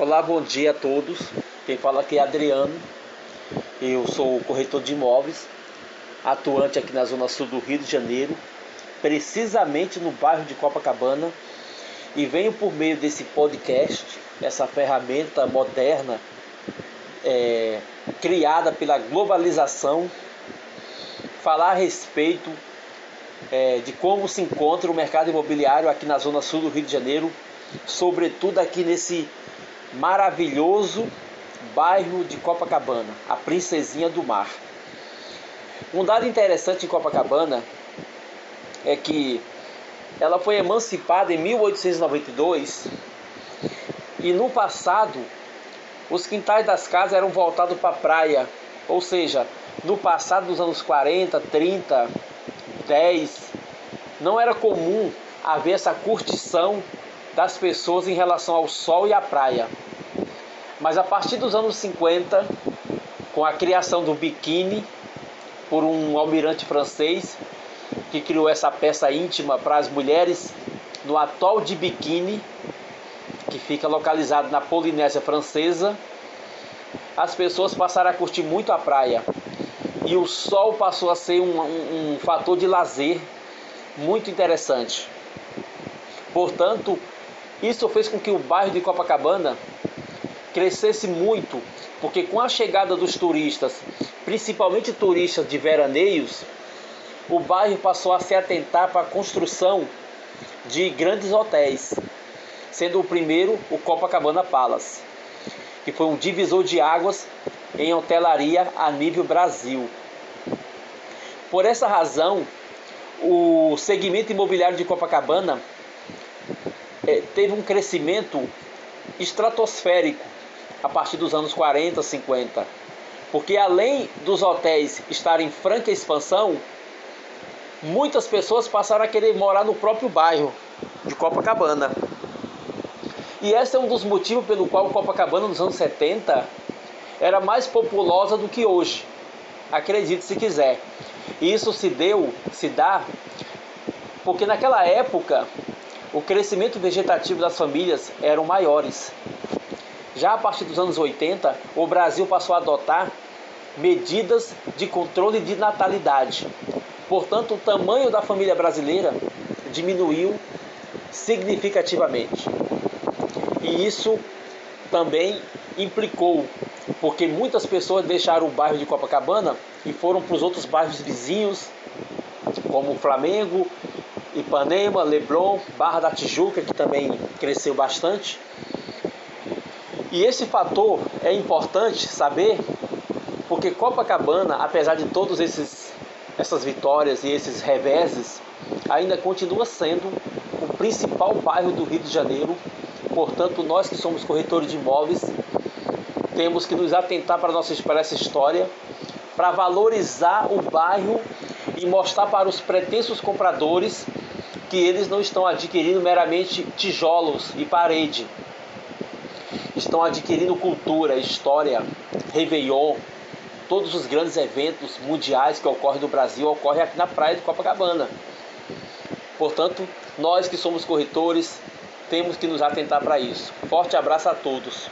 Olá, bom dia a todos. Quem fala aqui é Adriano. Eu sou corretor de imóveis, atuante aqui na zona sul do Rio de Janeiro, precisamente no bairro de Copacabana, e venho por meio desse podcast, essa ferramenta moderna é, criada pela globalização, falar a respeito é, de como se encontra o mercado imobiliário aqui na zona sul do Rio de Janeiro, sobretudo aqui nesse maravilhoso bairro de Copacabana, a Princesinha do Mar. Um dado interessante em Copacabana é que ela foi emancipada em 1892 e no passado os quintais das casas eram voltados para a praia, ou seja, no passado dos anos 40, 30, 10, não era comum haver essa curtição das pessoas em relação ao sol e à praia. Mas a partir dos anos 50, com a criação do biquíni por um almirante francês que criou essa peça íntima para as mulheres no atol de Biquíni, que fica localizado na Polinésia Francesa, as pessoas passaram a curtir muito a praia e o sol passou a ser um, um, um fator de lazer muito interessante. Portanto, isso fez com que o bairro de Copacabana crescesse muito, porque com a chegada dos turistas, principalmente turistas de veraneios, o bairro passou a se atentar para a construção de grandes hotéis, sendo o primeiro o Copacabana Palace, que foi um divisor de águas em hotelaria a nível Brasil. Por essa razão, o segmento imobiliário de Copacabana é, teve um crescimento estratosférico a partir dos anos 40, 50. Porque além dos hotéis estarem em franca expansão, muitas pessoas passaram a querer morar no próprio bairro de Copacabana. E esse é um dos motivos pelo qual Copacabana nos anos 70 era mais populosa do que hoje. Acredite se quiser. E isso se deu, se dá, porque naquela época o crescimento vegetativo das famílias eram maiores. Já a partir dos anos 80, o Brasil passou a adotar medidas de controle de natalidade. Portanto, o tamanho da família brasileira diminuiu significativamente. E isso também implicou, porque muitas pessoas deixaram o bairro de Copacabana e foram para os outros bairros vizinhos, como Flamengo, Ipanema, Leblon, Barra da Tijuca, que também cresceu bastante. E esse fator é importante saber, porque Copacabana, apesar de todos esses essas vitórias e esses reveses, ainda continua sendo o principal bairro do Rio de Janeiro. Portanto, nós que somos corretores de imóveis, temos que nos atentar para, nossa, para essa história, para valorizar o bairro e mostrar para os pretensos compradores que eles não estão adquirindo meramente tijolos e parede. Estão adquirindo cultura, história, Réveillon, todos os grandes eventos mundiais que ocorrem no Brasil ocorrem aqui na praia de Copacabana. Portanto, nós que somos corretores temos que nos atentar para isso. Forte abraço a todos.